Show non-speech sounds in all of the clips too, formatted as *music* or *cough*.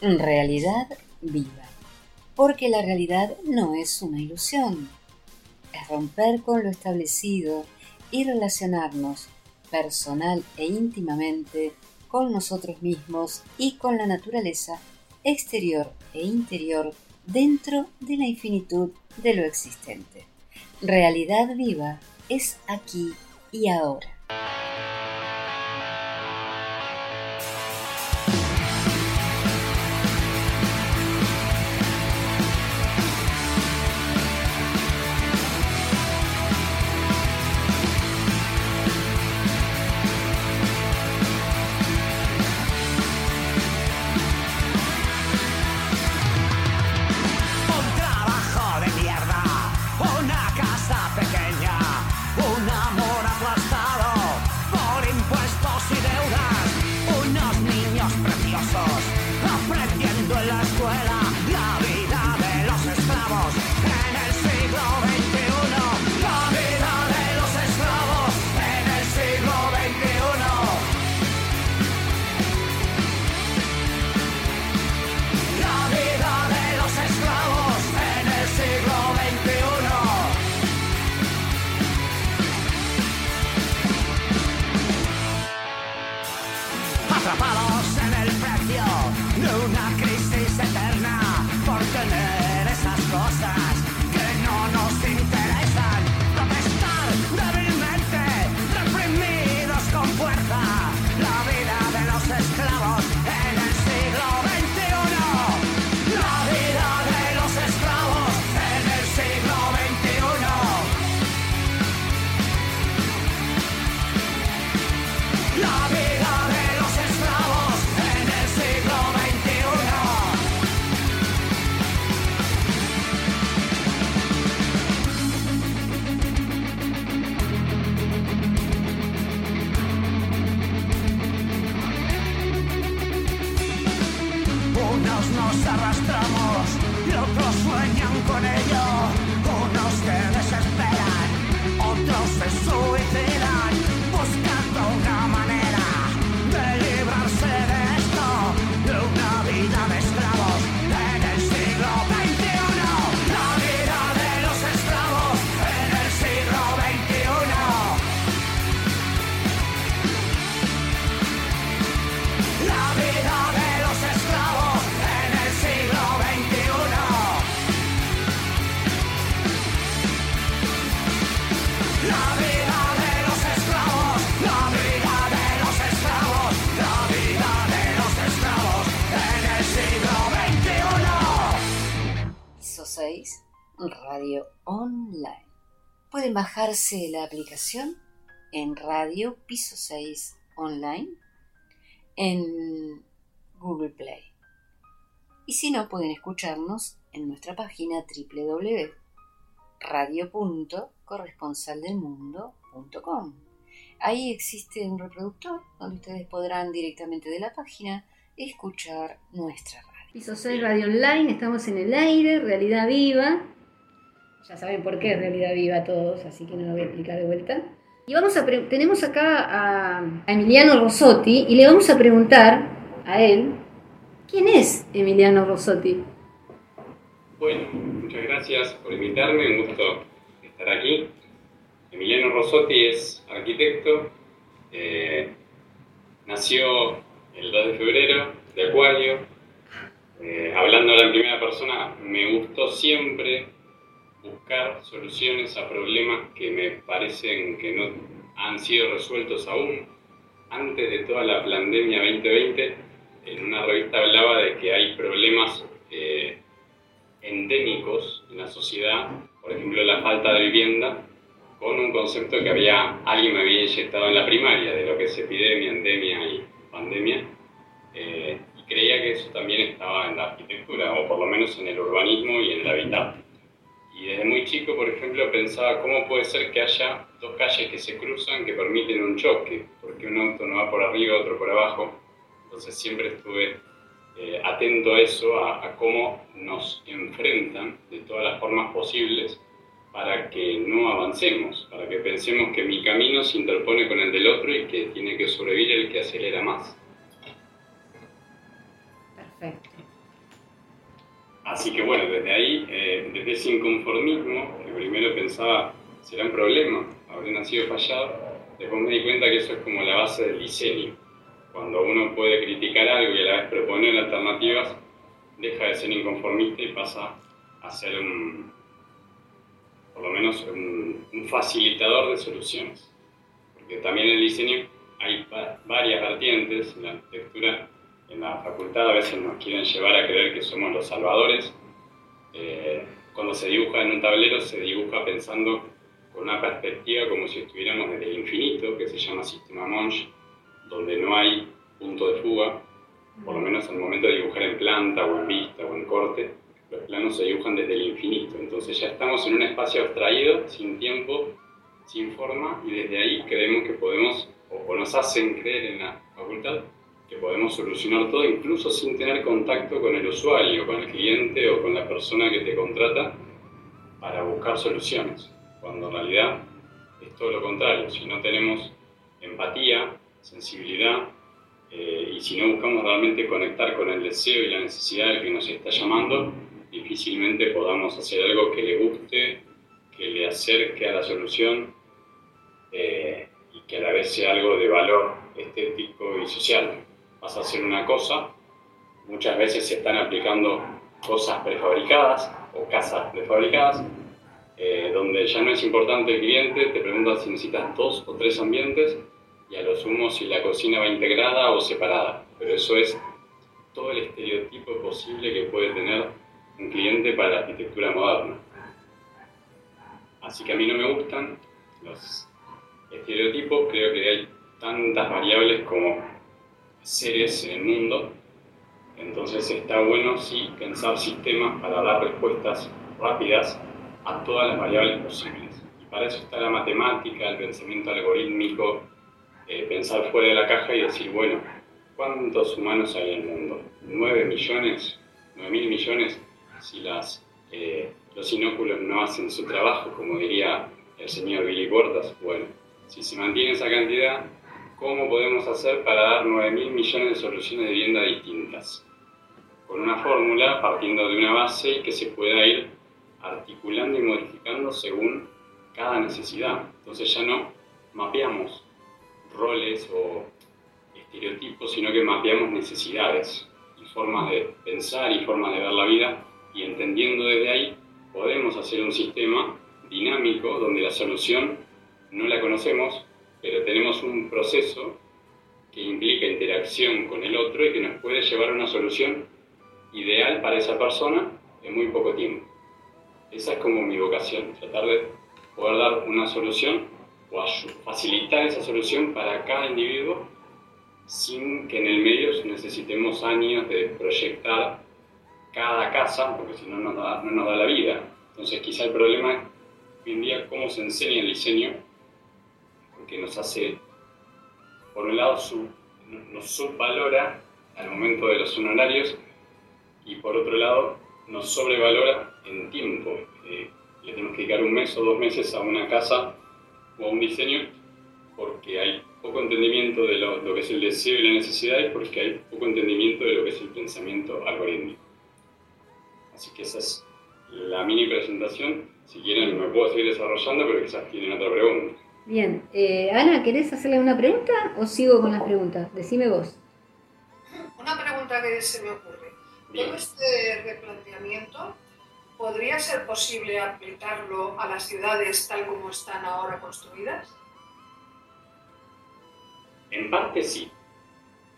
realidad viva, porque la realidad no es una ilusión, es romper con lo establecido y relacionarnos personal e íntimamente con nosotros mismos y con la naturaleza exterior e interior dentro de la infinitud de lo existente. Realidad viva es aquí y ahora. La aplicación en Radio Piso 6 Online en Google Play. Y si no, pueden escucharnos en nuestra página www.radio.corresponsaldelmundo.com. Ahí existe un reproductor donde ustedes podrán directamente de la página escuchar nuestra radio. Piso 6 Radio Online, estamos en el aire, realidad viva. Ya saben por qué realidad viva todos, así que no lo voy a explicar de vuelta. Y vamos a tenemos acá a, Emiliano Rossotti y le vamos a preguntar a él, ¿quién es Emiliano Rossotti? Bueno, muchas gracias por invitarme, un gusto estar aquí. Emiliano Rossotti es arquitecto, eh, nació el 2 de febrero de Acuario. Eh, hablando en primera persona, me gustó siempre buscar soluciones a problemas que me parecen que no han sido resueltos aún. Antes de toda la pandemia 2020, en una revista hablaba de que hay problemas eh, endémicos en la sociedad, por ejemplo la falta de vivienda, con un concepto que había alguien me había inyectado en la primaria de lo que es epidemia, endemia y pandemia, eh, y creía que eso también estaba en la arquitectura, o por lo menos en el urbanismo y en el hábitat. Y desde muy chico, por ejemplo, pensaba cómo puede ser que haya dos calles que se cruzan que permiten un choque, porque un auto no va por arriba, otro por abajo. Entonces siempre estuve eh, atento a eso, a, cómo nos enfrentan de todas las formas posibles para que no avancemos, para que pensemos que mi camino se interpone con el del otro y que tiene que sobrevivir el que acelera más. Perfecto. Así que bueno, desde ahí, eh, desde ese inconformismo, que primero pensaba, será un problema, habré nacido fallado, después me di cuenta que eso es como la base del diseño. Cuando uno puede criticar algo y a la vez proponer alternativas, deja de ser inconformista y pasa a ser un, por lo menos un, un facilitador de soluciones. Porque también en el diseño hay varias vertientes, en la arquitectura en la facultad a veces nos quieren llevar a creer que somos los salvadores. Eh, cuando se dibuja en un tablero se dibuja pensando con una perspectiva como si estuviéramos desde el infinito, que se llama sistema Monge, donde no hay punto de fuga, por lo menos al momento de dibujar en planta o en vista o en corte, los planos se dibujan desde el infinito. Entonces ya estamos en un espacio abstraído, sin tiempo, sin forma, y desde ahí creemos que podemos, o nos hacen creer en la facultad, que podemos solucionar todo incluso sin tener contacto con el usuario, con el cliente o con la persona que te contrata para buscar soluciones, cuando en realidad es todo lo contrario, si no tenemos empatía, sensibilidad eh, y si no buscamos realmente conectar con el deseo y la necesidad del que nos está llamando, difícilmente podamos hacer algo que le guste, que le acerque a la solución eh, y que a la vez sea algo de valor estético y social vas a hacer una cosa, muchas veces se están aplicando cosas prefabricadas o casas prefabricadas, eh, donde ya no es importante el cliente, te pregunta si necesitas dos o tres ambientes y a lo sumo si la cocina va integrada o separada. Pero eso es todo el estereotipo posible que puede tener un cliente para la arquitectura moderna. Así que a mí no me gustan los estereotipos, creo que hay tantas variables como seres en el mundo. Entonces está bueno sí pensar sistemas para dar respuestas rápidas a todas las variables posibles. Y para eso está la matemática, el pensamiento algorítmico, eh, pensar fuera de la caja y decir, bueno, ¿cuántos humanos hay en el mundo? ¿9 millones? ¿9 mil millones? Si las, eh, los inóculos no hacen su trabajo, como diría el señor Billy Portas, bueno, si se mantiene esa cantidad, cómo podemos hacer para dar 9 mil millones de soluciones de vivienda distintas, con una fórmula partiendo de una base que se pueda ir articulando y modificando según cada necesidad. Entonces ya no mapeamos roles o estereotipos, sino que mapeamos necesidades y formas de pensar y formas de ver la vida y entendiendo desde ahí podemos hacer un sistema dinámico donde la solución no la conocemos, pero tenemos un proceso que implica interacción con el otro y que nos puede llevar a una solución ideal para esa persona en muy poco tiempo. Esa es como mi vocación, tratar de poder dar una solución o facilitar esa solución para cada individuo sin que en el medio necesitemos años de proyectar cada casa, porque si no, no nos da la vida. Entonces quizá el problema hoy en día cómo se enseña el diseño que nos hace, por un lado, nos subvalora al momento de los honorarios y por otro lado nos sobrevalora en tiempo. Eh, le tenemos que dedicar un mes o dos meses a una casa o a un diseño porque hay poco entendimiento de lo, lo, que es el deseo y la necesidad y porque hay poco entendimiento de lo que es el pensamiento algorítmico. Así que esa es la mini presentación. Si quieren me puedo seguir desarrollando, pero quizás tienen otra pregunta. Bien, eh, Ana, ¿querés hacerle una pregunta o sigo con las preguntas? Decime vos. Una pregunta que se me ocurre. Todo este replanteamiento, ¿podría ser posible aplicarlo a las ciudades tal como están ahora construidas? En parte sí.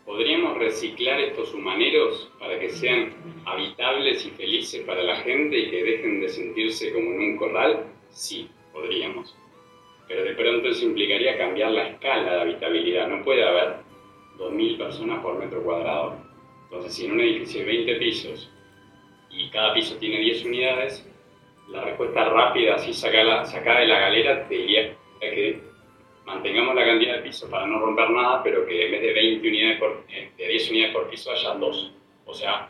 ¿Podríamos reciclar estos humaneros para que sean habitables y felices para la gente y que dejen de sentirse como en un corral? Sí, podríamos pero de pronto eso implicaría cambiar la escala de habitabilidad. No puede haber 2.000 personas por metro cuadrado. Entonces, si en un edificio de 20 pisos y cada piso tiene 10 unidades, la respuesta rápida, así sacada, de la galera, te diría que mantengamos la cantidad de pisos para no romper nada, pero que en vez de 20 unidades por, de 10 unidades por piso haya 2. O sea,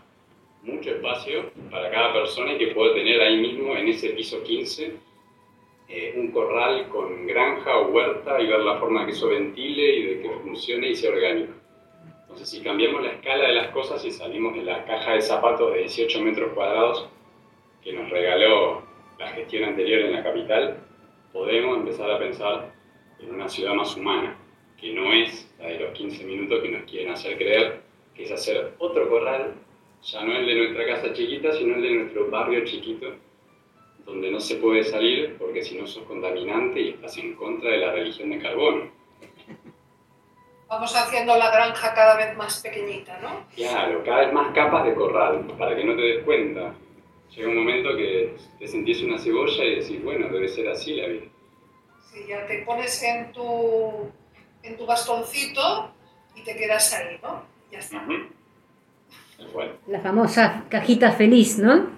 mucho espacio para cada persona y que pueda tener ahí mismo en ese piso 15 eh, un corral con granja o huerta y ver la forma que eso ventile y de que funcione y sea orgánico. Entonces, si cambiamos la escala de las cosas y salimos de la caja de zapatos de 18 metros cuadrados que nos regaló la gestión anterior en la capital, podemos empezar a pensar en una ciudad más humana, que no es la de los 15 minutos que nos quieren hacer creer, que es hacer otro corral, ya no el de nuestra casa chiquita, sino el de nuestro barrio chiquito, donde no se puede salir porque si no sos contaminante y estás en contra de la religión de carbono. Vamos haciendo la granja cada vez más pequeñita, ¿no? Claro, cada vez más capas de corral, para que no te des cuenta. Llega un momento que te sentís una cebolla y decís, bueno, debe ser así la vida. Sí, ya te pones en tu, en tu bastoncito y te quedas ahí, ¿no? Ya está. La famosa cajita feliz, ¿no?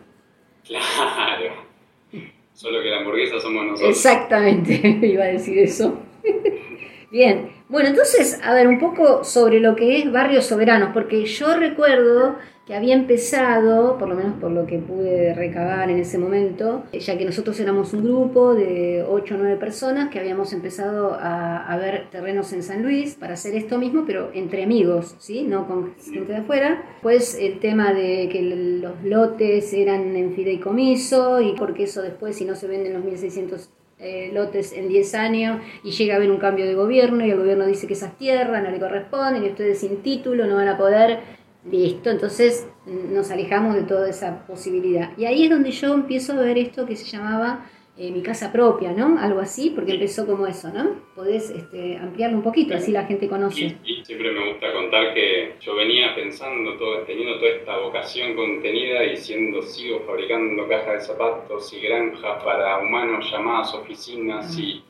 Claro. Solo que la hamburguesa somos nosotros. Exactamente, *laughs* iba a decir eso. *laughs* Bien, bueno, entonces, a ver, un poco sobre lo que es Barrios Soberanos, porque yo recuerdo que había empezado, por lo menos por lo que pude recabar en ese momento, ya que nosotros éramos un grupo de 8 o 9 personas que habíamos empezado a, ver terrenos en San Luis para hacer esto mismo, pero entre amigos, ¿sí? No con gente de afuera. Pues el tema de que los lotes eran en fideicomiso y porque eso después, si no se venden los 1600 eh, lotes en 10 años y llega a haber un cambio de gobierno y el gobierno dice que esas tierras no le corresponden y ustedes sin título no van a poder Listo, entonces nos alejamos de toda esa posibilidad. Y ahí es donde yo empiezo a ver esto que se llamaba eh, mi casa propia, ¿no? Algo así, porque empezó como eso, ¿no? Podés este, ampliarlo un poquito, así la gente conoce. Y, siempre me gusta contar que yo venía pensando, todo, teniendo toda esta vocación contenida y siendo, sigo fabricando cajas de zapatos y granjas para humanos llamadas oficinas y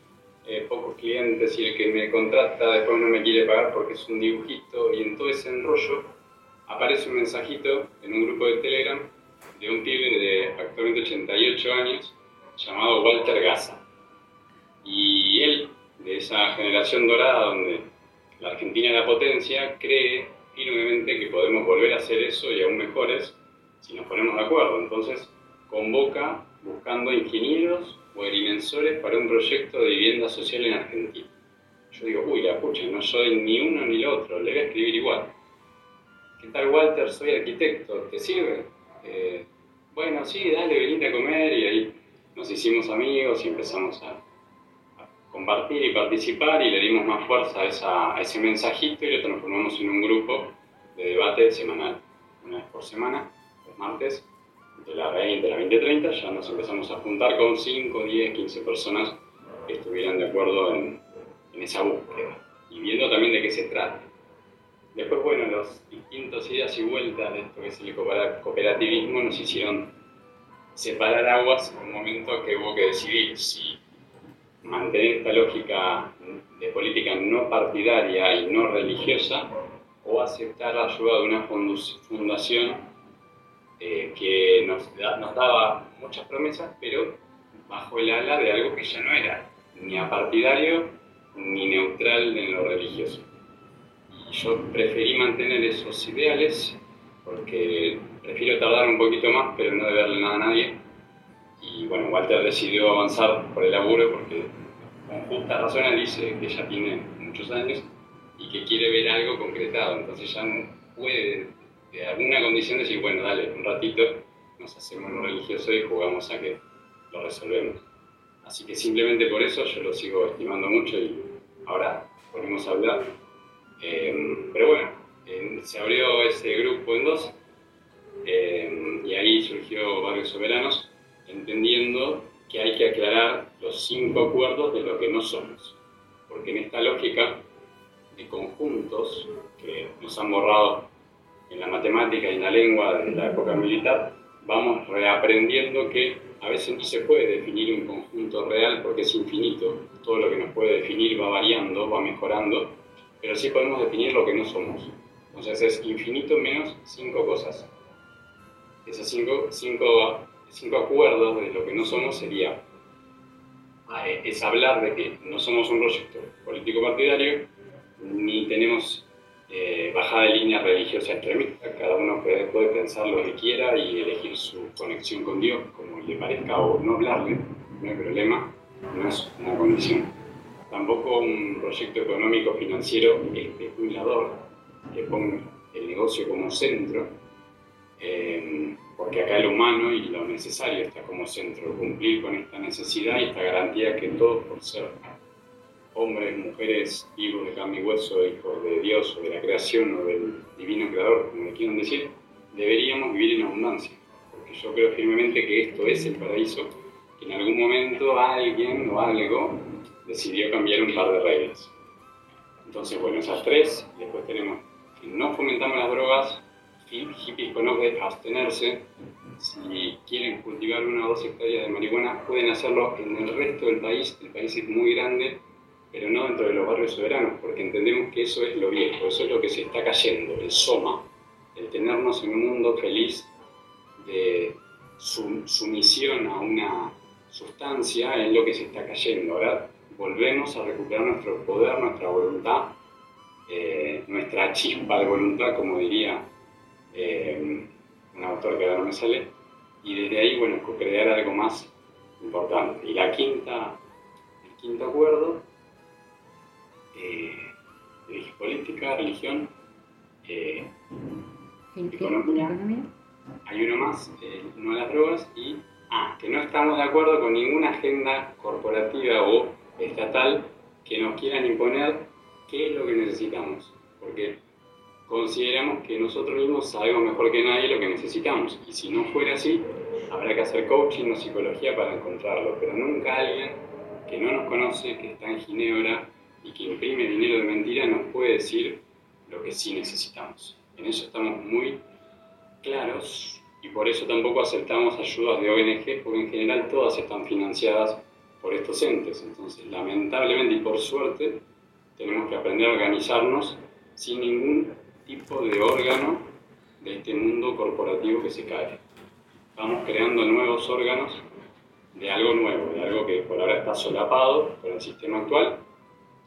eh, pocos clientes y el que me contrata después no me quiere pagar porque es un dibujito y en todo ese enrollo aparece un mensajito en un grupo de Telegram de un pibe de actualmente 88 años llamado Walter Gaza. Y él, de esa generación dorada donde la Argentina es la potencia, cree firmemente que podemos volver a hacer eso y aún mejores si nos ponemos de acuerdo. Entonces convoca buscando ingenieros o agrimensores para un proyecto de vivienda social en Argentina. Yo digo, uy, la pucha, no soy ni uno ni el otro, le voy a escribir igual. ¿Qué tal Walter? Soy arquitecto, ¿te sirve? Eh, bueno, sí, dale, venite a comer y ahí nos hicimos amigos y empezamos a, compartir y participar y le dimos más fuerza a, ese mensajito y lo transformamos en un grupo de debate semanal, una vez por semana, los martes, de las 20 a las 20.30, ya nos empezamos a juntar con 5, 10, 15 personas que estuvieran de acuerdo en, en esa búsqueda y viendo también de qué se trata. Después, bueno, los distintos idas y vueltas de esto que es el cooperativismo nos hicieron separar aguas en un momento que hubo que decidir si mantener esta lógica de política no partidaria y no religiosa o aceptar la ayuda de una fundación eh, que nos, nos daba muchas promesas, pero bajo el ala de algo que ya no era ni apartidario ni neutral en lo religioso yo preferí mantener esos ideales porque prefiero tardar un poquito más, pero no deberle nada a nadie. Y bueno, Walter decidió avanzar por el laburo porque con justa razón él dice que ya tiene muchos años y que quiere ver algo concretado, entonces ya no puede de alguna condición decir, bueno, dale, un ratito nos hacemos lo religioso y jugamos a que lo resolvemos. Así que simplemente por eso yo lo sigo estimando mucho y ahora ponemos a hablar Em, pero bueno, se abrió ese grupo en dos em, y ahí surgió Barrios Soberanos, entendiendo que hay que aclarar los cinco acuerdos de lo que no somos. Porque en esta lógica de conjuntos que nos han borrado en la matemática y en la lengua de la época militar, vamos reaprendiendo que a veces no se puede definir un conjunto real porque es infinito. Todo lo que nos puede definir va variando, va mejorando pero sí podemos definir lo que no somos. Entonces es infinito menos cinco cosas. Esos cinco, cinco, cinco acuerdos de lo que no somos sería ah, es hablar de que no somos un proyecto político partidario, ni tenemos eh, bajada de línea religiosa extremista. Cada uno puede, puede, pensar lo que quiera y elegir su conexión con Dios como le parezca o no hablarle, no hay problema, no es una condición tampoco un proyecto económico financiero especulador que ponga el negocio como centro, eh, porque acá el humano y lo necesario está como centro, cumplir con esta necesidad y esta garantía que todos por ser hombres, mujeres, hijos de carne y hueso, hijos de Dios o de la creación o del divino creador, como le quieran decir, deberíamos vivir en abundancia. Porque yo creo firmemente que esto es el paraíso, que en algún momento alguien o algo decidió cambiar un par de reglas. Entonces, bueno, esas tres, después tenemos que no fomentamos las drogas, hippies con abstenerse, si quieren cultivar una o dos hectáreas de marihuana, pueden hacerlo en el resto del país, el país es muy grande, pero no dentro de los barrios soberanos, porque entendemos que eso es lo viejo, eso es lo que se está cayendo, el soma, el tenernos en un mundo feliz de sumisión a una sustancia es lo que se está cayendo. Ahora volvemos a recuperar nuestro poder, nuestra voluntad, eh, nuestra chispa de voluntad, como diría eh, un autor que ahora no me sale, y desde ahí, bueno, crear algo más importante. Y la quinta, el quinto acuerdo, eh, política, religión, economía. Hay uno más, no las drogas, y ah, que no estamos de acuerdo con ninguna agenda corporativa o estatal que nos quieran imponer qué es lo que necesitamos. Porque consideramos que nosotros mismos sabemos mejor que nadie lo que necesitamos. Y si no fuera así, habrá que hacer coaching o psicología para encontrarlo. Pero nunca alguien que no nos conoce, que está en Ginebra y que imprime dinero de mentira, nos puede decir lo que sí necesitamos. En eso estamos muy claros y por eso tampoco aceptamos ayudas de ONG, porque en general todas están financiadas por estos entes. Entonces, lamentablemente y por suerte, tenemos que aprender a organizarnos sin ningún tipo de órgano de este mundo corporativo que se cae. Vamos creando nuevos órganos de algo nuevo, de algo que por ahora está solapado por el sistema actual,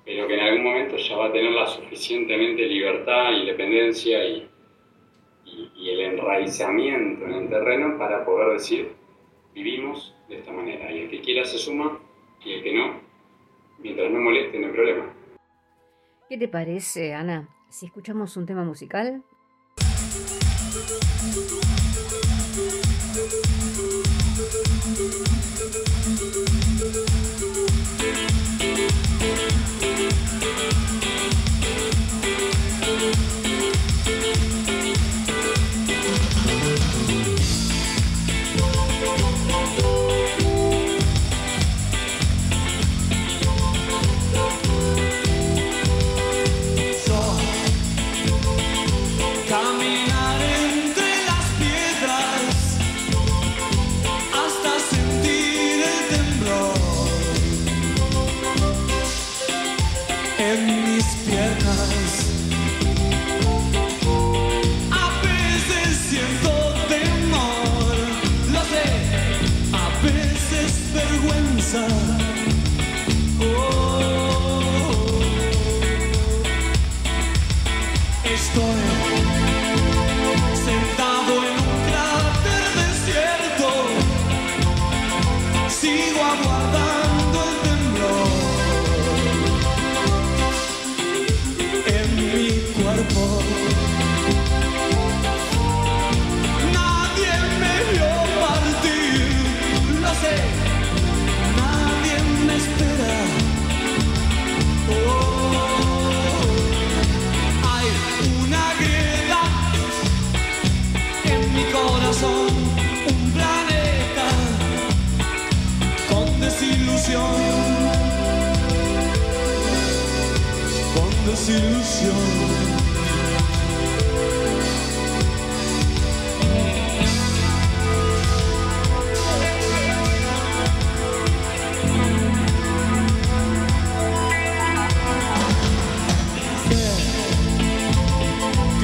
pero que en algún momento ya va a tener la suficientemente libertad, independencia y, y, y el enraizamiento en el terreno para poder decir, vivimos de esta manera. Y el que quiera se suma y el que no, mientras no moleste, no hay problema. ¿Qué te parece, Ana? si escuchamos un tema musical?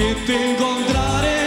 che ti incontrare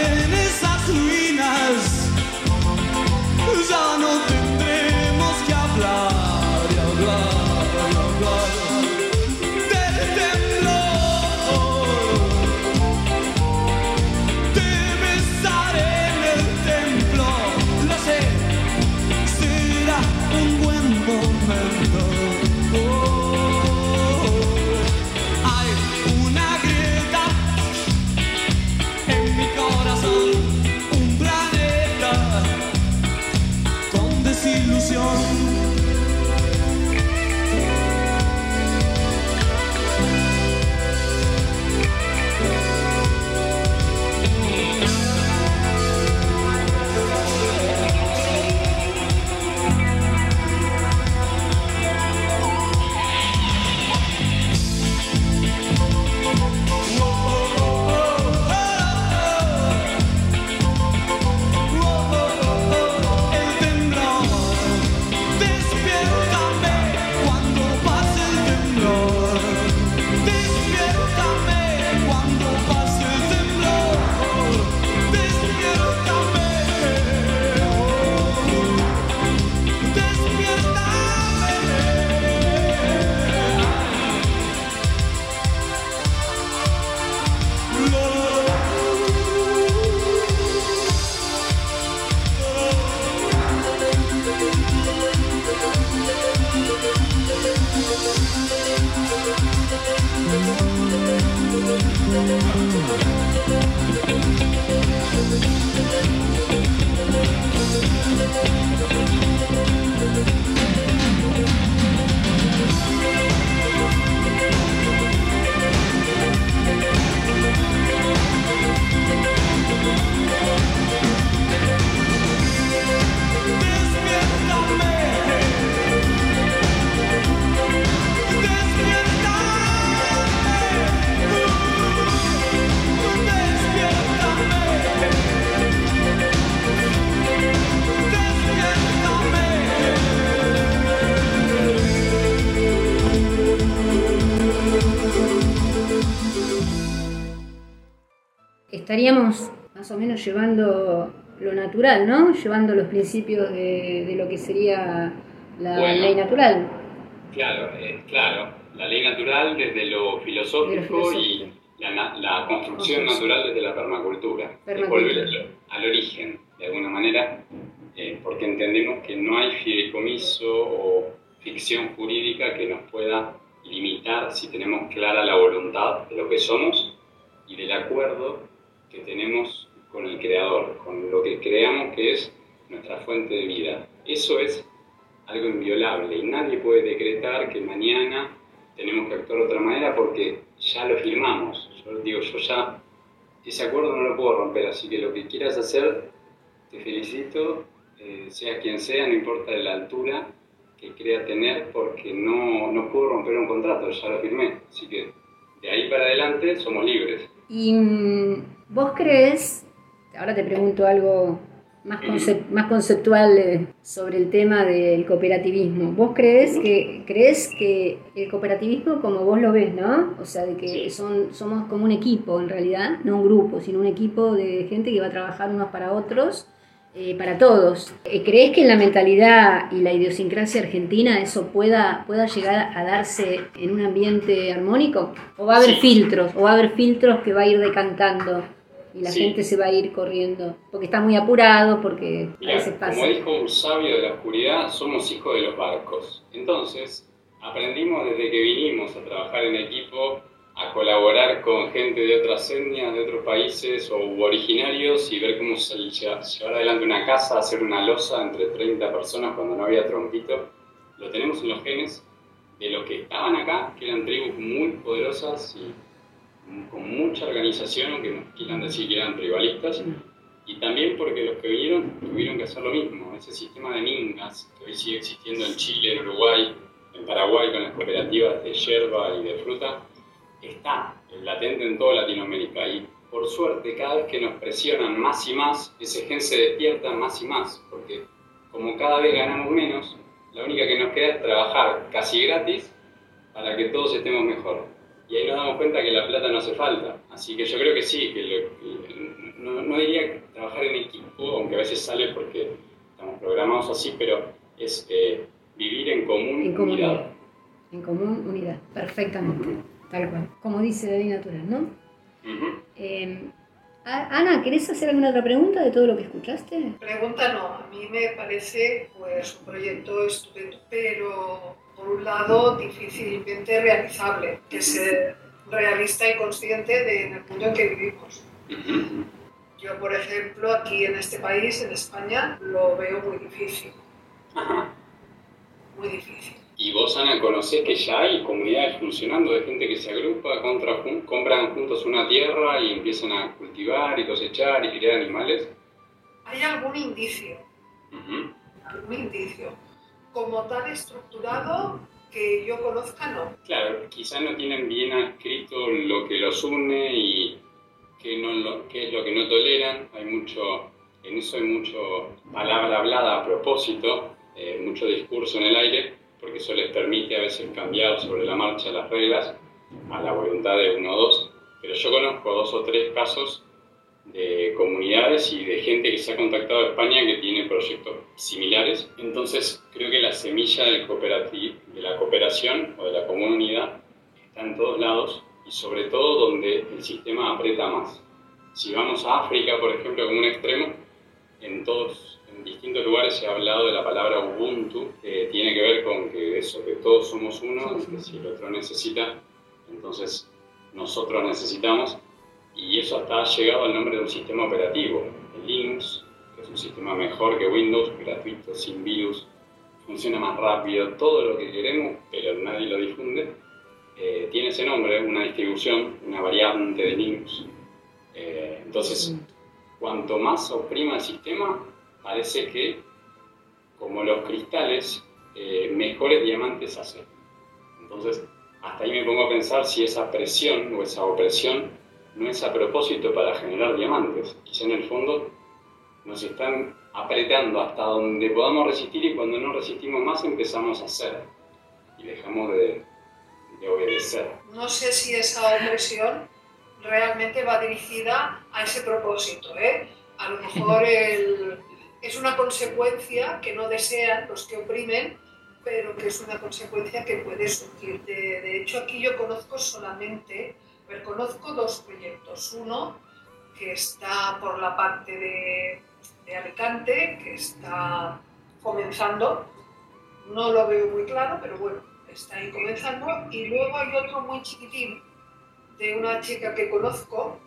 natural, ¿no? Llevando los principios de, lo que sería la ley natural. Claro, eh, claro. La ley natural desde lo filosófico, y la, construcción natural desde la permacultura. Volver al, origen, de alguna manera, eh, porque entendemos que no hay fideicomiso o ficción jurídica que nos pueda limitar si tenemos clara la voluntad de lo que somos y del acuerdo que tenemos con el Creador, con lo que creamos que es nuestra fuente de vida. Eso es algo inviolable y nadie puede decretar que mañana tenemos que actuar de otra manera porque ya lo firmamos. Yo digo, yo ya ese acuerdo no lo puedo romper, así que lo que quieras hacer, te felicito, eh, sea quien sea, no importa la altura que crea tener, porque no, no puedo romper un contrato, ya lo firmé. Así que de ahí para adelante somos libres. ¿Y mm, vos crees, ahora te pregunto algo más, más conceptual eh, sobre el tema del cooperativismo. ¿Vos crees que, crees que el cooperativismo, como vos lo ves, ¿no? O sea, de que son, somos como un equipo en realidad, no un grupo, sino un equipo de gente que va a trabajar unos para otros, eh, para todos. Eh, ¿Crees que en la mentalidad y la idiosincrasia argentina eso pueda, pueda llegar a darse en un ambiente armónico? ¿O va a haber filtros? ¿O va a haber filtros que va a ir decantando? Y la gente se va a ir corriendo porque está muy apurado, porque a veces pasa. Como dijo un sabio de la oscuridad, somos hijos de los barcos. Entonces, aprendimos desde que vinimos a trabajar en equipo, a colaborar con gente de otras etnias, de otros países o originarios y ver cómo se llevar adelante una casa, hacer una losa entre 30 personas cuando no había tronquito. Lo tenemos en los genes de los que estaban acá, que eran tribus muy poderosas y con mucha organización, aunque no quieran decir que eran tribalistas, y también porque los que vinieron tuvieron que hacer lo mismo. Ese sistema de mingas que hoy sigue existiendo en Chile, en Uruguay, en Paraguay con las cooperativas de yerba y de fruta, está latente en toda Latinoamérica. Y por suerte cada vez que nos presionan más y más, ese gen se despierta más y más, porque como cada vez ganamos menos, la única que nos queda es trabajar casi gratis para que todos estemos mejor y ahí nos damos cuenta que la plata no hace falta. Así que yo creo que sí, que, no, no, diría trabajar en equipo, aunque a veces sale porque estamos programados así, pero es eh, vivir en común en unidad. En común unidad, perfectamente, tal cual. Como dice David Natural, ¿no? Em, Ana, ¿querés hacer alguna otra pregunta de todo lo que escuchaste? Pregunta no, a mí me parece pues un proyecto estupendo, pero por un lado, difícilmente realizable, que ser realista y consciente de, el mundo en que vivimos. Yo, por ejemplo, aquí en este país, en España, lo veo muy difícil. Muy difícil. ¿Y vos, Ana, conocés que ya hay comunidades funcionando de gente que se agrupa, contra, compran juntos una tierra y empiezan a cultivar y cosechar y criar animales? Hay algún indicio. Algún indicio como tal estructurado que yo conozca, no. Claro, quizás no tienen bien escrito lo que los une y qué, no lo, es lo que no toleran. Hay mucho, en eso hay mucho palabra hablada a propósito, eh, mucho discurso en el aire, porque eso les permite a veces cambiar sobre la marcha las reglas a la voluntad de uno o dos. Pero yo conozco dos o tres casos de comunidades y de gente que se ha contactado a España que tiene proyectos similares. Entonces, creo que la semilla del de la cooperación o de la comunidad está en todos lados y sobre todo donde el sistema aprieta más. Si vamos a África, por ejemplo, como un extremo, en todos en distintos lugares se ha hablado de la palabra Ubuntu, que tiene que ver con que eso, que todos somos uno, que si el otro necesita, entonces nosotros necesitamos y eso hasta ha llegado al nombre de un sistema operativo, el Linux, que es un sistema mejor que Windows, gratuito, sin virus, funciona más rápido, todo lo que queremos, pero nadie lo difunde. Eh, tiene ese nombre, una distribución, una variante de Linux. Eh, entonces, cuanto más oprima el sistema, parece que, como los cristales, eh, mejores diamantes hacen. Entonces, hasta ahí me pongo a pensar si esa presión o esa opresión no es a propósito para generar diamantes. Quizá en el fondo nos están apretando hasta donde podamos resistir y cuando no resistimos más empezamos a hacer y dejamos de, obedecer. No sé si esa opresión realmente va dirigida a ese propósito. ¿eh? A lo mejor *laughs* es una consecuencia que no desean los que oprimen, pero que es una consecuencia que puede surgir. De, hecho, aquí yo conozco solamente, conozco dos proyectos. Uno que está por la parte de, de Alicante, que está comenzando. No lo veo muy claro, pero bueno, está ahí comenzando. Y luego hay otro muy chiquitín de una chica que conozco,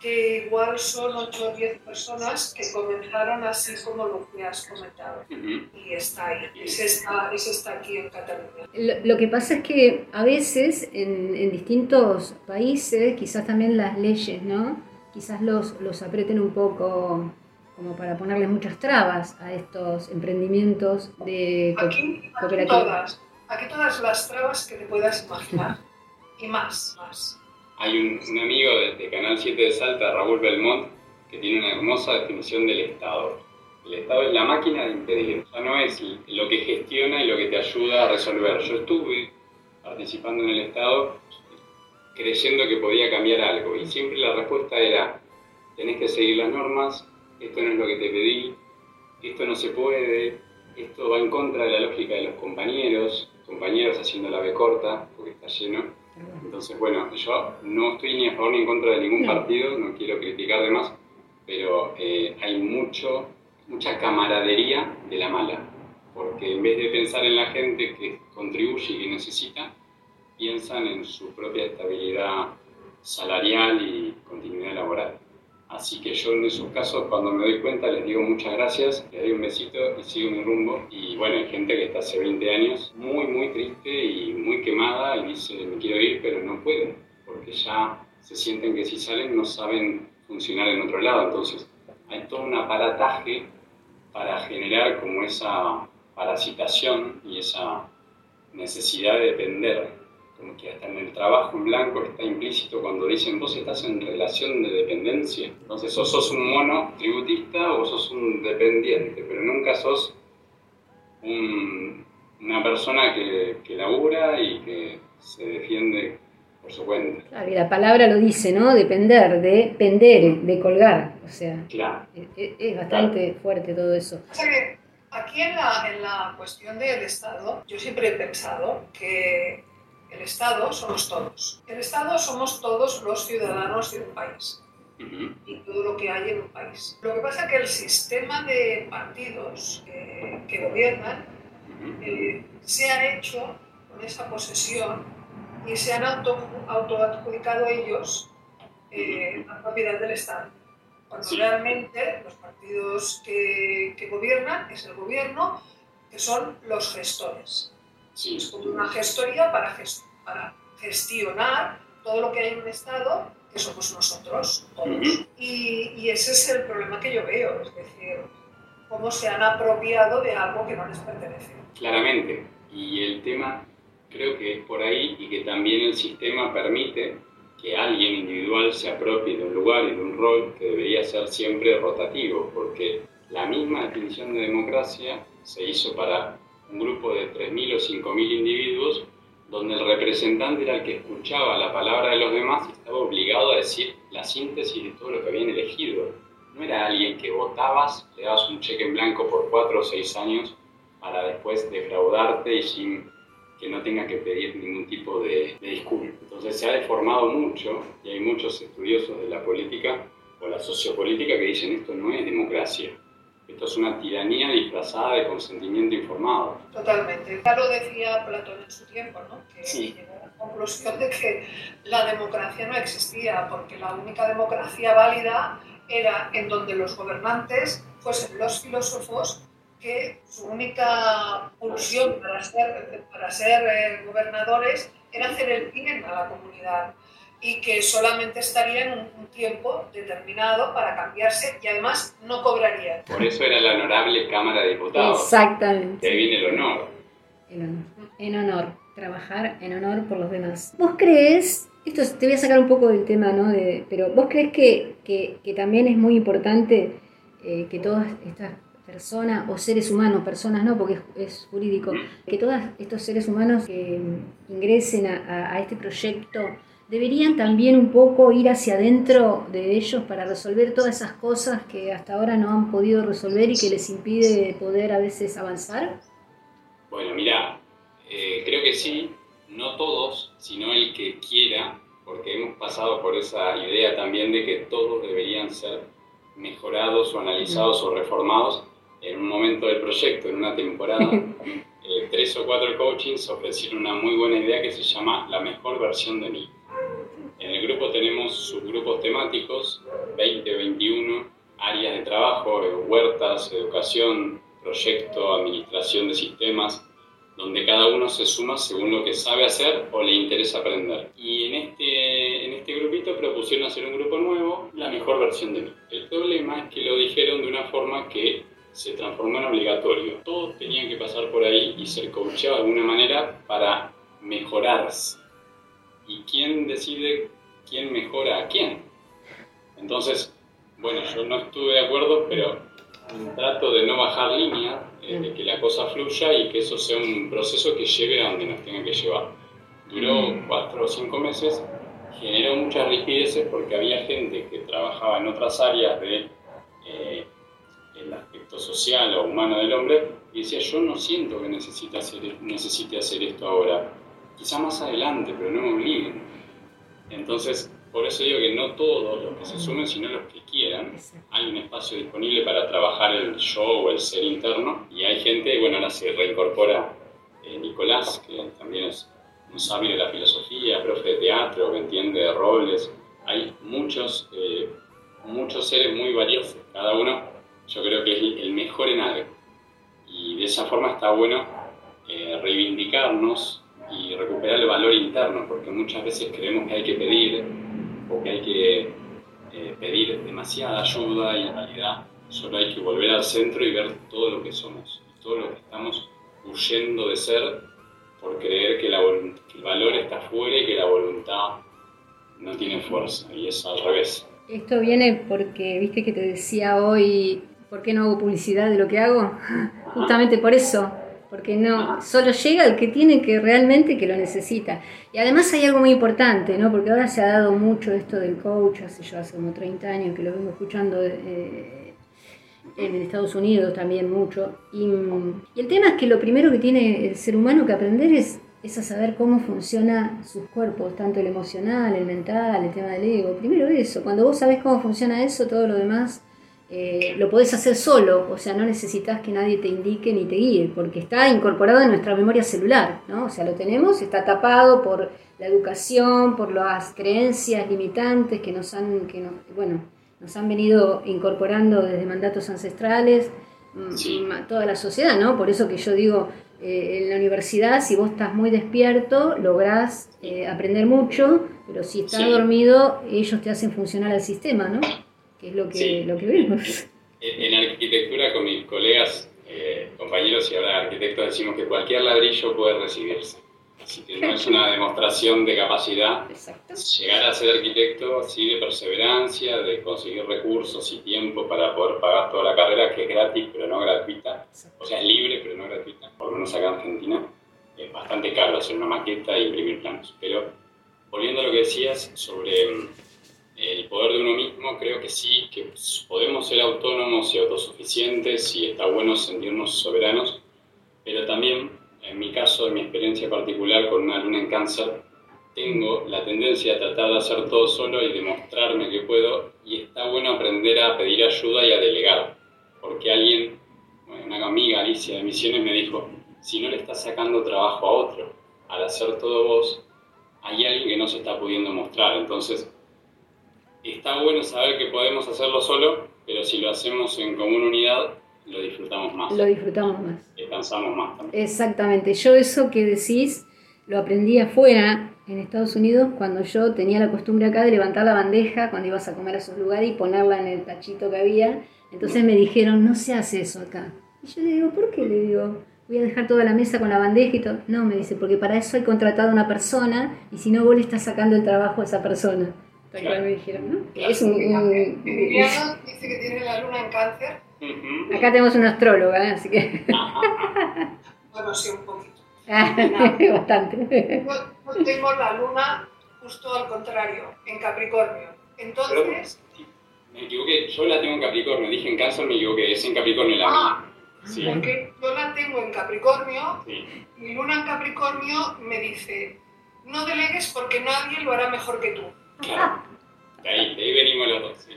que igual son 8 o 10 personas que comenzaron así como lo que has comentado. Y está ahí, ese está, está aquí en Cataluña. Lo, que pasa es que a veces en, en, distintos países, quizás también las leyes, ¿no? Quizás los, los aprieten un poco como para ponerle muchas trabas a estos emprendimientos de aquí, aquí todas, aquí todas las trabas que te puedas imaginar. *laughs* y más, más. Hay un, amigo de, Canal 7 de Salta, Raúl Belmont, que tiene una hermosa definición del Estado. El Estado es la máquina de impedir, ya no es lo que gestiona y lo que te ayuda a resolver. Yo estuve participando en el Estado creyendo que podía cambiar algo y siempre la respuesta era, tenés que seguir las normas, esto no es lo que te pedí, esto no se puede, esto va en contra de la lógica de los compañeros, compañeros haciendo la B corta, porque está lleno entonces, bueno, yo no estoy ni a favor ni en contra de ningún partido, no quiero criticar de más, pero eh, hay mucho, mucha camaradería de la mala, porque en vez de pensar en la gente que contribuye y que necesita, piensan en su propia estabilidad salarial y continuidad laboral. Así que yo en esos casos, cuando me doy cuenta, les digo muchas gracias, les doy un besito y sigo mi rumbo. Y bueno, hay gente que está hace 20 años muy, muy triste y muy quemada y dice, me quiero ir, pero no pueden, porque ya se sienten que si salen no saben funcionar en otro lado. Entonces, hay todo un aparataje para generar como esa parasitación y esa necesidad de depender como que hasta en el trabajo en blanco está implícito cuando dicen vos estás en relación de dependencia. Entonces, o sos un mono tributista o sos un dependiente, pero nunca sos una persona que, que labura y que se defiende por su cuenta. Claro, y la palabra lo dice, ¿no? Depender, de pender, de colgar. O sea, claro. es, bastante fuerte todo eso. O sea que aquí en la, en la cuestión del Estado, yo siempre he pensado que el Estado somos todos. El Estado somos todos los ciudadanos de un país y todo lo que hay en un país. Lo que pasa es que el sistema de partidos que gobiernan eh, se ha hecho con esa posesión y se han auto, autoadjudicado ellos eh, la propiedad del Estado. Cuando realmente los partidos que, que gobiernan es el gobierno, que son los gestores. Es como una gestoría para, para gestionar todo lo que hay en un Estado, que somos nosotros todos. y, ese es el problema que yo veo, es decir, cómo se han apropiado de algo que no les pertenece. Claramente, y el tema creo que es por ahí y que también el sistema permite que alguien individual se apropie de un lugar y de un rol que debería ser siempre rotativo, porque la misma definición de democracia se hizo para un grupo de 3.000 o 5.000 individuos donde el representante era el que escuchaba la palabra de los demás y estaba obligado a decir la síntesis de todo lo que habían elegido. No era alguien que votabas, le dabas un cheque en blanco por cuatro o seis años para después defraudarte y sin que no tenga que pedir ningún tipo de, de disculpa. Entonces se ha deformado mucho y hay muchos estudiosos de la política o la sociopolítica que dicen esto no es democracia, esto es una tiranía disfrazada de consentimiento informado. Totalmente. Ya lo decía Platón en su tiempo, ¿no? que llegó a la conclusión de que la democracia no existía, porque la única democracia válida era en donde los gobernantes fuesen los filósofos que su única pulsión para ser, para ser eh, gobernadores era hacer el bien a la comunidad y que solamente estaría en un, tiempo determinado para cambiarse y además no cobraría. Por eso era la honorable Cámara de Diputados. Exactamente. Ahí viene el honor. El honor. En honor. Trabajar en honor por los demás. ¿Vos crees, esto te voy a sacar un poco del tema, ¿no? De, pero vos crees que, que, que también es muy importante eh, que todas estas personas o seres humanos, personas no, porque es, jurídico, que todos estos seres humanos que ingresen a, a este proyecto deberían también un poco ir hacia adentro de ellos para resolver todas esas cosas que hasta ahora no han podido resolver y que les impide poder a veces avanzar? Bueno, mira, eh, creo que sí, no todos, sino el que quiera, porque hemos pasado por esa idea también de que todos deberían ser mejorados o analizados o reformados en un momento del proyecto, en una temporada. *laughs* Eh, tres o cuatro coachings ofrecieron una muy buena idea que se llama la mejor versión de mí. En el grupo tenemos subgrupos temáticos, 20 21 áreas de trabajo, huertas, educación, proyecto, administración de sistemas, donde cada uno se suma según lo que sabe hacer o le interesa aprender. Y en este, en este grupito propusieron hacer un grupo nuevo, la mejor versión de mí. El problema es que lo dijeron de una forma que se transformó en obligatorio. Todos tenían que pasar por ahí y ser coachados de alguna manera para mejorarse. ¿Y quién decide quién mejora a quién? Entonces, bueno, yo no estuve de acuerdo, pero trato de no bajar línea, eh, de que la cosa fluya y que eso sea un proceso que lleve a donde nos tenga que llevar. Duró mm. cuatro o cinco meses, generó muchas rigideces porque había gente que trabajaba en otras áreas del de, eh, aspecto social o humano del hombre y decía, yo no siento que necesite hacer, necesite hacer esto ahora, quizá más adelante, pero no me obliguen. Entonces, por eso digo que no todos los que se sumen, sino los que quieran. Hay un espacio disponible para trabajar el yo o el ser interno. Y hay gente, bueno, ahora se reincorpora eh, Nicolás, que también es un sabio de la filosofía, profe de teatro, que entiende de roles. Hay muchos, eh, muchos seres muy valiosos. Cada uno, yo creo que es el mejor en algo. Y de esa forma está bueno eh, reivindicarnos y recuperar el valor interno, porque muchas veces creemos que hay que pedir porque hay que eh, pedir demasiada ayuda y en realidad solo hay que volver al centro y ver todo lo que somos, todo lo que estamos huyendo de ser por creer que, el valor está fuera y que la voluntad no tiene fuerza, y es al revés. Esto viene porque, viste que te decía hoy, ¿por qué no hago publicidad de lo que hago? *laughs* Justamente por eso, porque no, solo llega el que tiene que realmente que lo necesita. Y además hay algo muy importante, ¿no? Porque ahora se ha dado mucho esto del coach, hace yo hace como 30 años que lo vengo escuchando eh, en Estados Unidos también mucho. Y, el tema es que lo primero que tiene el ser humano que aprender es, es a saber cómo funcionan sus cuerpos, tanto el emocional, el mental, el tema del ego. Primero eso, cuando vos sabés cómo funciona eso, todo lo demás eh, lo podés hacer solo, o sea, no necesitas que nadie te indique ni te guíe, porque está incorporado en nuestra memoria celular, ¿no? O sea, lo tenemos, está tapado por la educación, por las creencias limitantes que nos han, que bueno, nos han venido incorporando desde mandatos ancestrales, mm, toda la sociedad, ¿no? Por eso que yo digo, eh, en la universidad, si vos estás muy despierto, lográs eh, aprender mucho, pero si estás dormido, ellos te hacen funcionar el sistema, ¿no? Es lo que, lo que vemos. En, arquitectura con mis colegas, eh, compañeros y ahora arquitectos decimos que cualquier ladrillo puede recibirse. Así que no es una *laughs* demostración de capacidad. Llegar a ser arquitecto sí de perseverancia, de conseguir recursos y tiempo para poder pagar toda la carrera, que es gratis pero no gratuita. O sea, es libre pero no gratuita. Por lo menos acá en Argentina es bastante caro hacer una maqueta e imprimir planos. Pero volviendo a lo que decías sobre el poder de uno mismo, creo que sí, que podemos ser autónomos y autosuficientes y está bueno sentirnos soberanos, pero también, en mi caso, en mi experiencia particular con una luna en cáncer, tengo la tendencia a tratar de hacer todo solo y demostrarme que puedo y está bueno aprender a pedir ayuda y a delegar, porque alguien, una amiga Alicia de Misiones me dijo, si no le estás sacando trabajo a otro al hacer todo vos, hay alguien que no se está pudiendo mostrar, entonces está bueno saber que podemos hacerlo solo, pero si lo hacemos en común unidad, lo disfrutamos más. Lo disfrutamos más. Descansamos más también. Exactamente. Yo eso que decís lo aprendí afuera, en Estados Unidos, cuando yo tenía la costumbre acá de levantar la bandeja cuando ibas a comer a esos lugares y ponerla en el tachito que había. Entonces me dijeron, no se hace eso acá. Y yo le digo, ¿por qué? Le digo, voy a dejar toda la mesa con la bandeja y todo. No, me dice, porque para eso he contratado a una persona y si no, vos le estás sacando el trabajo a esa persona me dijeron, ¿no? Es un, dice que tiene la luna en cáncer. Acá tenemos una astróloga, ¿eh? así que... *laughs* bueno, sí, un poquito. *laughs* Bastante. No, tengo la luna justo al contrario, en Capricornio. Entonces... me equivoqué, yo la tengo en Capricornio, dije en cáncer, me equivoqué, es en Capricornio la ah, mía. Porque yo la tengo en Capricornio, mi luna en Capricornio me dice, no delegues porque nadie lo hará mejor que tú. Claro. De ahí, de ahí venimos los dos.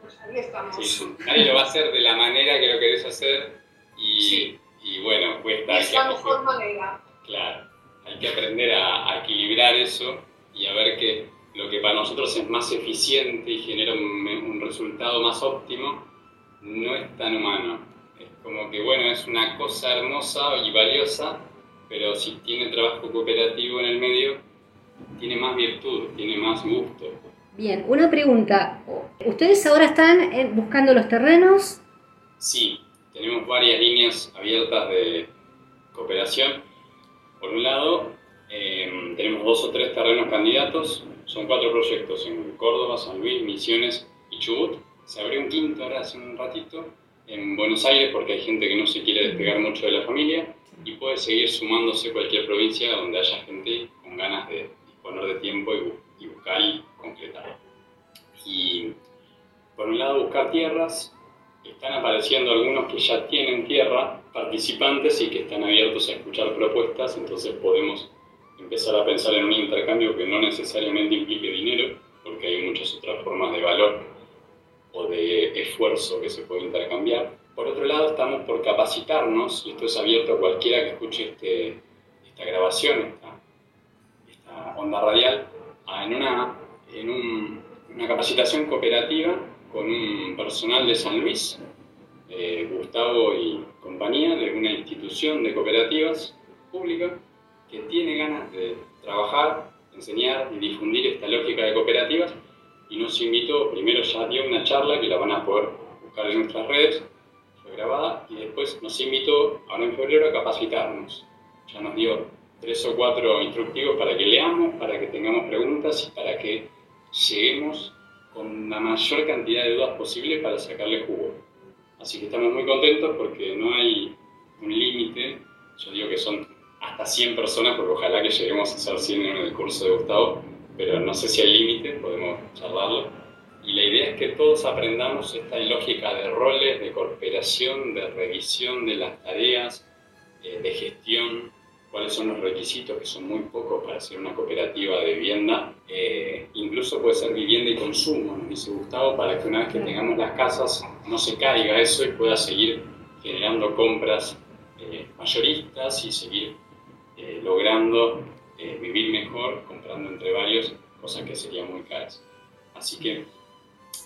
Pues ahí estamos. nadie lo va a hacer de la manera que lo querés hacer y, y bueno, cuesta. Es la mejor manera. Claro, hay que aprender a, equilibrar eso y a ver que lo que para nosotros es más eficiente y genera un, resultado más óptimo, no es tan humano. Es como que, bueno, es una cosa hermosa y valiosa, pero si tiene trabajo cooperativo en el medio, tiene más virtud, tiene más gusto. Bien, una pregunta. ¿Ustedes ahora están eh, buscando los terrenos? Sí, tenemos varias líneas abiertas de cooperación. Por un lado, em, tenemos dos o tres terrenos candidatos. Son cuatro proyectos en Córdoba, San Luis, Misiones y Chubut. Se abrió un quinto ahora hace un ratito en Buenos Aires porque hay gente que no se quiere despegar mucho de la familia y puede seguir sumándose cualquier provincia donde haya gente con ganas de disponer de tiempo y, buscar y concretar. Y por un lado buscar tierras, están apareciendo algunos que ya tienen tierra, participantes y que están abiertos a escuchar propuestas, entonces podemos empezar a pensar en un intercambio que no necesariamente implique dinero, porque hay muchas otras formas de valor o de esfuerzo que se puede intercambiar. Por otro lado, estamos por capacitarnos, y esto es abierto a cualquiera que escuche este, esta grabación, esta onda radial, en, una, en una capacitación cooperativa con un personal de San Luis, eh, Gustavo y compañía, de una institución de cooperativas pública que tiene ganas de trabajar, enseñar y difundir esta lógica de cooperativas y nos invitó, primero ya dio una charla que la van a poder buscar en nuestras redes, fue grabada, y después nos invitó ahora en febrero a capacitarnos. Ya nos dio tres o cuatro instructivos para que leamos, para que tengamos preguntas y para que lleguemos con la mayor cantidad de dudas posible para sacarle jugo. Así que estamos muy contentos porque no hay un límite, yo digo que son hasta 100 personas, porque ojalá que lleguemos a ser 100 en el curso de Gustavo, pero no sé si hay límite, podemos charlarlo. Y la idea es que todos aprendamos esta lógica de roles, de cooperación, de revisión de las tareas, eh, de gestión, cuáles son los requisitos, que son muy pocos para ser una cooperativa de vivienda. Eh, incluso puede ser vivienda y consumo, nos dice Gustavo, para que una vez que tengamos las casas no se caiga eso y pueda seguir generando compras eh, mayoristas y seguir eh, logrando vivir mejor comprando entre varios, cosas que serían muy caras. Así que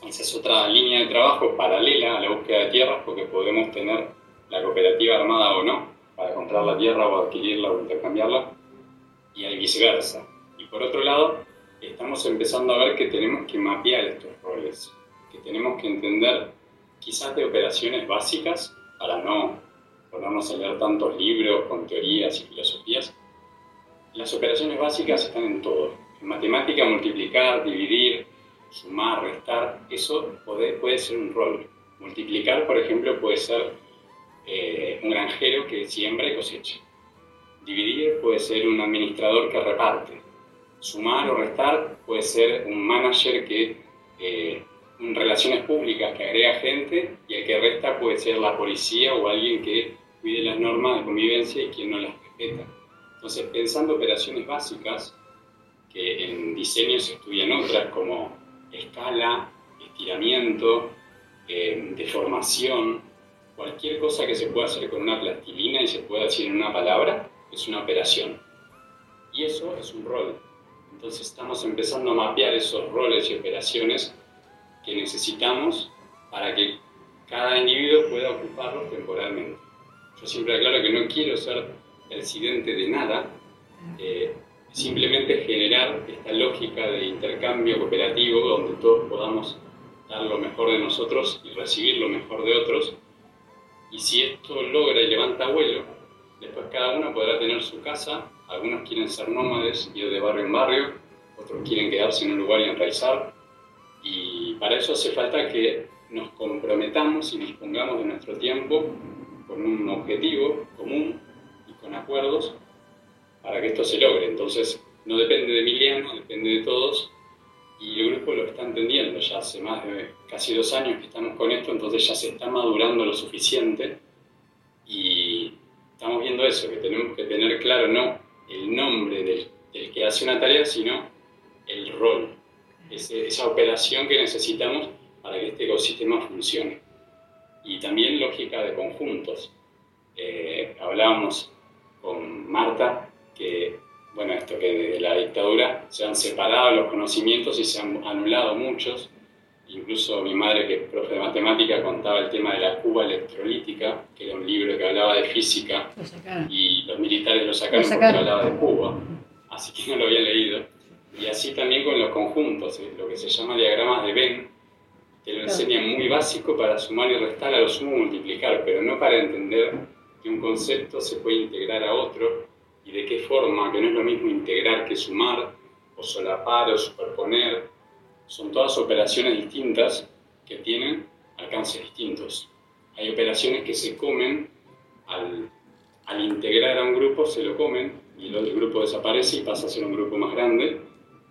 esa es otra línea de trabajo paralela a la búsqueda de tierras porque podemos tener la cooperativa armada o no, para comprar la tierra o adquirirla o intercambiarla, y al viceversa. Y por otro lado, estamos empezando a ver que tenemos que mapear estos roles, que tenemos que entender quizás de operaciones básicas para no ponernos a leer tantos libros con teorías y filosofías. Las operaciones básicas están en todo. En matemática, multiplicar, dividir, sumar, restar, eso puede, puede ser un rol. Multiplicar, por ejemplo, puede ser eh, un granjero que siembra y cosecha. Dividir puede ser un administrador que reparte. Sumar o restar puede ser un manager que, eh, en relaciones públicas que agrega gente y el que resta puede ser la policía o alguien que cuide las normas de convivencia y quien no las respeta. Entonces, pensando operaciones básicas, que en diseño se estudian otras como escala, estiramiento, eh, deformación, cualquier cosa que se pueda hacer con una plastilina y se pueda decir en una palabra es una operación. Y eso es un rol. Entonces estamos empezando a mapear esos roles y operaciones que necesitamos para que cada individuo pueda ocuparlos temporalmente. Yo siempre aclaro que no quiero ser presidente de nada, eh, simplemente generar esta lógica de intercambio cooperativo donde todos podamos dar lo mejor de nosotros y recibir lo mejor de otros y si esto logra y levanta vuelo, después cada uno podrá tener su casa. Algunos quieren ser nómades, ir de barrio en barrio, otros quieren quedarse en un lugar y enraizar. Y para eso hace falta que nos comprometamos y dispongamos de nuestro tiempo con un objetivo común y con acuerdos para que esto se logre. Entonces no depende de Emiliano, depende de todos, y el grupo lo está entendiendo, ya hace más de casi dos años que estamos con esto, entonces ya se está madurando lo suficiente y estamos viendo eso, que tenemos que tener claro no el nombre del, que hace una tarea, sino el rol, esa operación que necesitamos para que este ecosistema funcione. Y también lógica de conjuntos. Eh, hablábamos con Marta que, bueno, esto que desde la dictadura se han separado los conocimientos y se han anulado muchos. Incluso mi madre, que es profe de matemática, contaba el tema de la cuba electrolítica, que era un libro que hablaba de física, y los militares lo sacaron, porque hablaba de Cuba, así que no lo había leído. Y así también con los conjuntos, eh, lo que se llama diagramas de Venn, que lo enseñan muy básico para sumar y restar, a lo sumo multiplicar, pero no para entender que un concepto se puede integrar a otro y de qué forma, que no es lo mismo integrar que sumar, o solapar o superponer. Son todas operaciones distintas que tienen alcances distintos. Hay operaciones que se comen al, al integrar a un grupo, se lo comen y el otro grupo desaparece y pasa a ser un grupo más grande.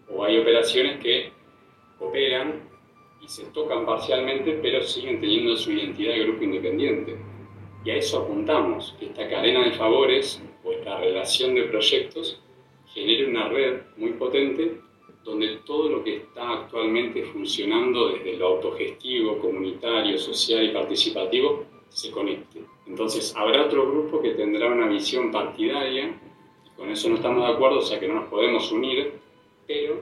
O hay operaciones que operan y se tocan parcialmente, pero siguen teniendo su identidad de grupo independiente. Y a eso apuntamos, que esta cadena de favores o esta relación de proyectos genere una red muy potente donde todo lo que está actualmente funcionando desde lo autogestivo, comunitario, social y participativo se conecte. Entonces habrá otro grupo que tendrá una visión partidaria, y con eso no estamos de acuerdo, o sea que no nos podemos unir, pero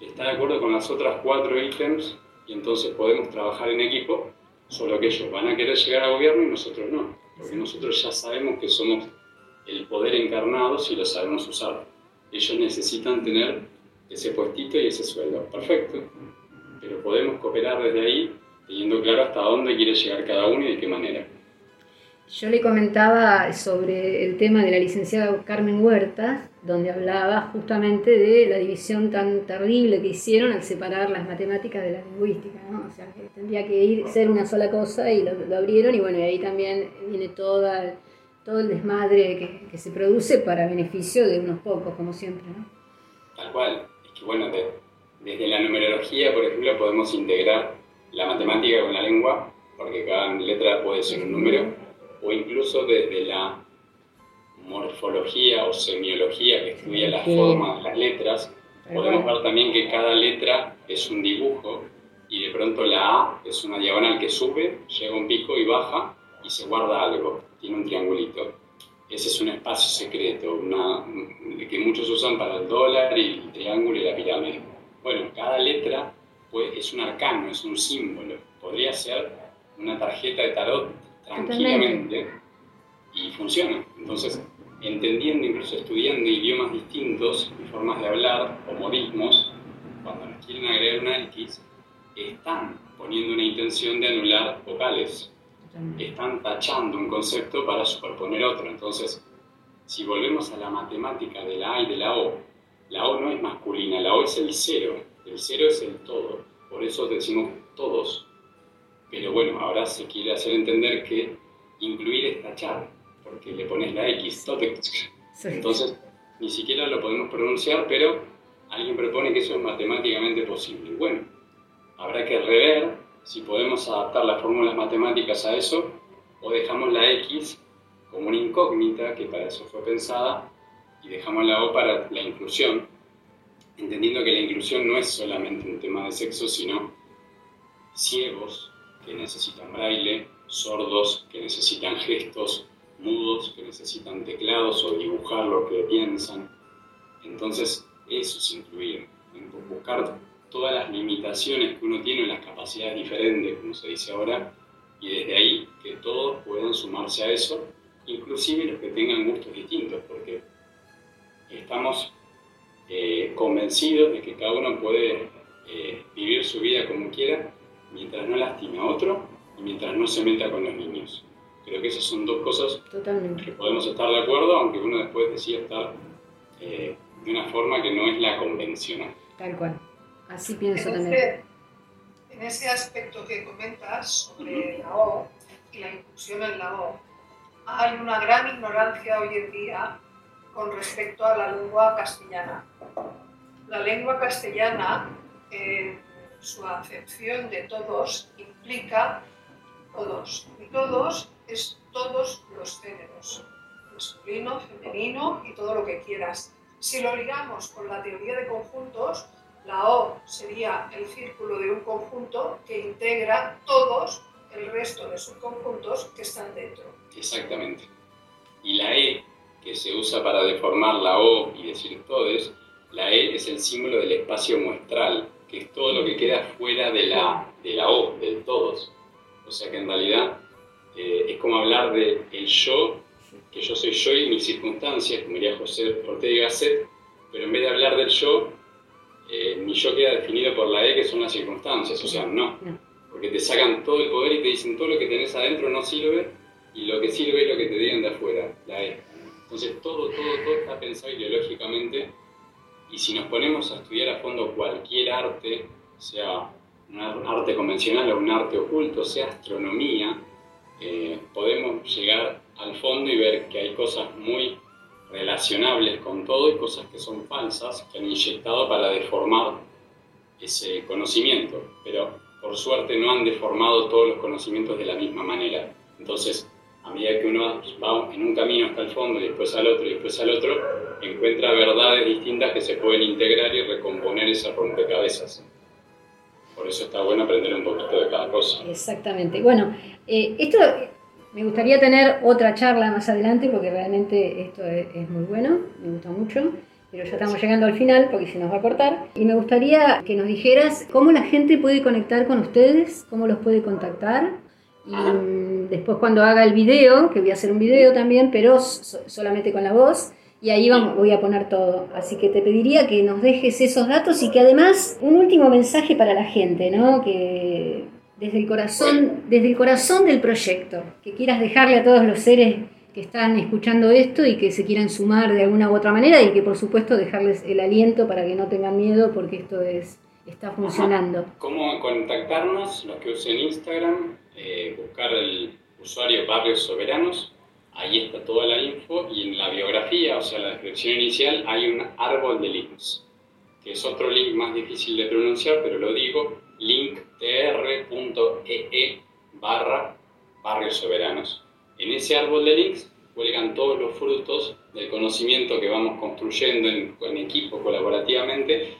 está de acuerdo con las otras cuatro ítems y entonces podemos trabajar en equipo, solo que ellos van a querer llegar al gobierno y nosotros no, porque nosotros ya sabemos que somos el poder encarnado si lo sabemos usar. Ellos necesitan tener ese puestito y ese sueldo, perfecto, pero podemos cooperar desde ahí teniendo claro hasta dónde quiere llegar cada uno y de qué manera. Yo le comentaba sobre el tema de la licenciada Carmen Huerta, donde hablaba justamente de la división tan terrible que hicieron al separar las matemáticas de la lingüística, ¿no? O sea, que tendría que ir, ser una sola cosa y lo, abrieron y bueno, y ahí también viene toda, todo el desmadre que, que, se produce para beneficio de unos pocos, como siempre, ¿no? Tal cual. Es que bueno, desde la numerología, por ejemplo, podemos integrar la matemática con la lengua, porque cada letra puede ser un número o incluso desde la morfología o semiología que estudia la forma de las letras, podemos ver también que cada letra es un dibujo y de pronto la A es una diagonal que sube, llega a un pico y baja y se guarda algo, tiene un triangulito. Ese es un espacio secreto, una, que muchos usan para el dólar y el triángulo y la pirámide. Bueno, cada letra pues, es un arcano, es un símbolo. Podría ser una tarjeta de tarot tranquilamente y funciona. Entonces, entendiendo, incluso estudiando idiomas distintos y formas de hablar o modismos, cuando nos quieren agregar una X, están poniendo una intención de anular vocales. Están tachando un concepto para superponer otro. Entonces, si volvemos a la matemática de la A y de la O, la O no es masculina, la O es el cero. El cero es el todo. Por eso decimos todos. Pero bueno, ahora se quiere hacer entender que incluir es tachar, porque le pones la X, entonces ni siquiera lo podemos pronunciar, pero alguien propone que eso es matemáticamente posible. Bueno, habrá que rever si podemos adaptar las fórmulas matemáticas a eso o dejamos la X como una incógnita, que para eso fue pensada, y dejamos la O para la inclusión, entendiendo que la inclusión no es solamente un tema de sexo, sino ciegos, que necesitan braille, sordos que necesitan gestos, mudos que necesitan teclados o dibujar lo que piensan. Entonces, eso es incluir, buscar todas las limitaciones que uno tiene, las capacidades diferentes, como se dice ahora, y desde ahí que todos puedan sumarse a eso, inclusive los que tengan gustos distintos, porque estamos eh, convencidos de que cada uno puede eh, vivir su vida como quiera mientras no lastime a otro y mientras no se meta con los niños. Creo que esas son dos cosas que podemos estar de acuerdo, aunque uno después decida estar eh, de una forma que no es la convencional. Tal cual. Así pienso en también. En ese aspecto que comentas sobre la O y la inclusión en la O, hay una gran ignorancia hoy en día con respecto a la lengua castellana. La lengua castellana, en su acepción de todos, implica todos. Y todos es todos los géneros, masculino, femenino y todo lo que quieras. Si lo ligamos con la teoría de conjuntos, la O sería el círculo de un conjunto que integra todos el resto de subconjuntos que están dentro. Exactamente. Y la E, que se usa para deformar la O y decir todes, la E es el símbolo del espacio muestral, que es todo lo que queda fuera de la, de la O, del todos. O sea que en realidad eh, es como hablar de el yo, que yo soy yo y mis circunstancias, como diría José Ortega Gasset, pero en vez de hablar del yo, eh, mi yo queda definido por la E, que son las circunstancias, o sea, no. Porque te sacan todo el poder y te dicen todo lo que tenés adentro no sirve, y lo que sirve es lo que te digan de afuera, la E. Entonces todo, todo, todo está pensado ideológicamente, y si nos ponemos a estudiar a fondo cualquier arte, sea un arte convencional o un arte oculto, sea astronomía, eh, podemos llegar al fondo y ver que hay cosas muy relacionables con todo y cosas que son falsas que han inyectado para deformar ese conocimiento. Pero por suerte no han deformado todos los conocimientos de la misma manera. Entonces, a medida que uno va en un camino hasta el fondo y después al otro y después al otro, encuentra verdades distintas que se pueden integrar y recomponer ese rompecabezas. Por eso está bueno aprender un poquito de cada cosa. Exactamente. Bueno, eh, esto me gustaría tener otra charla más adelante porque realmente esto es, muy bueno, me gusta mucho pero ya estamos llegando al final porque se nos va a cortar. Y me gustaría que nos dijeras cómo la gente puede conectar con ustedes, cómo los puede contactar. Y mm, después cuando haga el video, que voy a hacer un video también, pero solamente con la voz, y ahí vamos, voy a poner todo. Así que te pediría que nos dejes esos datos y que además un último mensaje para la gente, ¿no? Que desde el corazón, desde el corazón del proyecto, que quieras dejarle a todos los seres que están escuchando esto y que se quieran sumar de alguna u otra manera y que por supuesto dejarles el aliento para que no tengan miedo porque esto es está funcionando. ¿Cómo contactarnos? Los que usen Instagram, eh, buscar el usuario Barrios Soberanos Ahí está toda la info y en la biografía, o sea, la descripción inicial, hay un árbol de links, que es otro link más difícil de pronunciar, pero lo digo, linktr.ee barra barrios soberanos. En ese árbol de links cuelgan todos los frutos del conocimiento que vamos construyendo en, equipo colaborativamente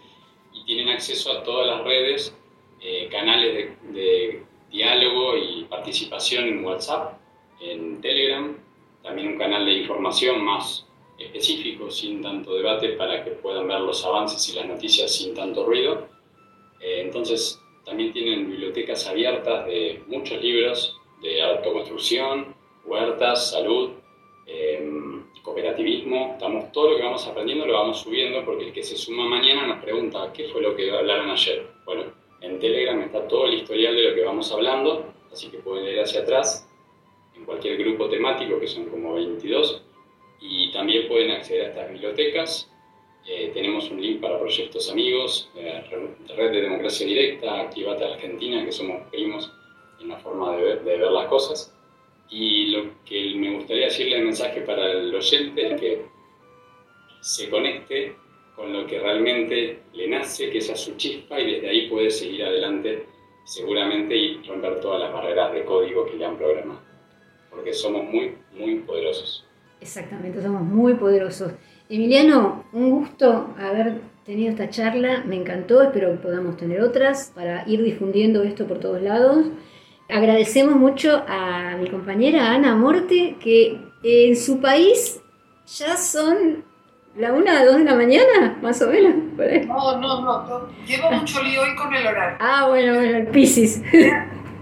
y tienen acceso a todas las redes, eh, canales de, de diálogo y participación en WhatsApp, en Telegram, también un canal de información más específico, sin tanto debate, para que puedan ver los avances y las noticias sin tanto ruido. Eh, entonces, también tienen bibliotecas abiertas de muchos libros de autoconstrucción, huertas, salud, em, cooperativismo. Estamos, todo lo que vamos aprendiendo lo vamos subiendo porque el que se suma mañana nos pregunta qué fue lo que hablaron ayer. Bueno, en Telegram está todo el historial de lo que vamos hablando, así que pueden ir hacia atrás en cualquier grupo temático, que son como 22, y también pueden acceder a estas bibliotecas. Eh, tenemos un link para proyectos amigos, eh, Red de Democracia Directa, Activate Argentina, que somos primos en la forma de ver, de ver las cosas. Y lo que me gustaría decirle el mensaje para el oyente es que se conecte con lo que realmente le nace, que es a su chispa, y desde ahí puede seguir adelante seguramente y romper todas las barreras de código que le han programado porque somos muy, muy poderosos. Exactamente, somos muy poderosos. Emiliano, un gusto haber tenido esta charla, me encantó, espero que podamos tener otras para ir difundiendo esto por todos lados. Agradecemos mucho a mi compañera Ana Morte, que en su país ya son la una, dos de la mañana, más o menos. No, no, no, llevo mucho lío hoy con el horario. Ah, bueno, bueno, el Piscis.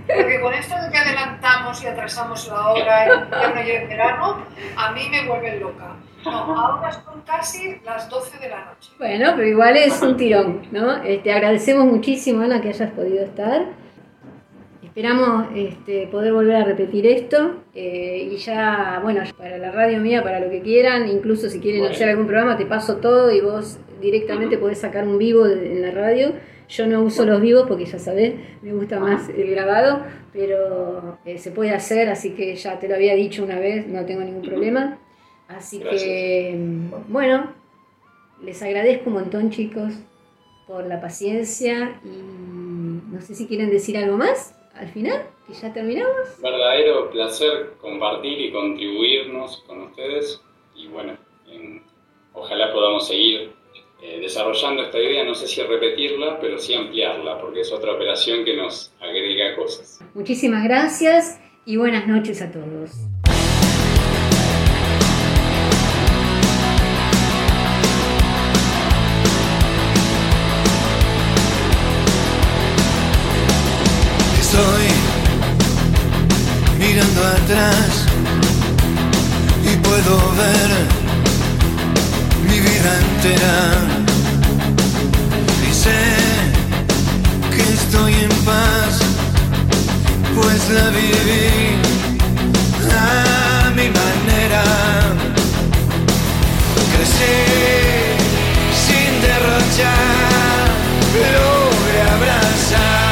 Porque con esto de que adelantamos y atrasamos la hora en invierno y en verano, a mí me vuelve loca. No, ahora son casi las 12 de la noche. Bueno, pero igual es un tirón, ¿no? Este, agradecemos muchísimo, Ana, que hayas podido estar. Esperamos este, poder volver a repetir esto eh, y ya, bueno, para la radio mía, para lo que quieran, incluso si quieren hacer algún programa, te paso todo y vos directamente podés sacar un vivo en la radio yo no uso los vivos porque ya sabés, me gusta más el grabado, pero eh, se puede hacer, así que ya te lo había dicho una vez, no tengo ningún problema. Así Gracias. que, bueno, les agradezco un montón, chicos, por la paciencia y no sé si quieren decir algo más al final, que ya terminamos. Verdadero placer compartir y contribuirnos con ustedes y bueno, en- ojalá podamos seguir eh, desarrollando esta idea, no sé si repetirla, pero sí ampliarla, porque es otra operación que nos agrega cosas. Muchísimas gracias y buenas noches a todos. Estoy mirando atrás y puedo ver entera. Y sé que estoy en paz, pues la viví a mi manera. Crecí sin derrochar, logré abrazar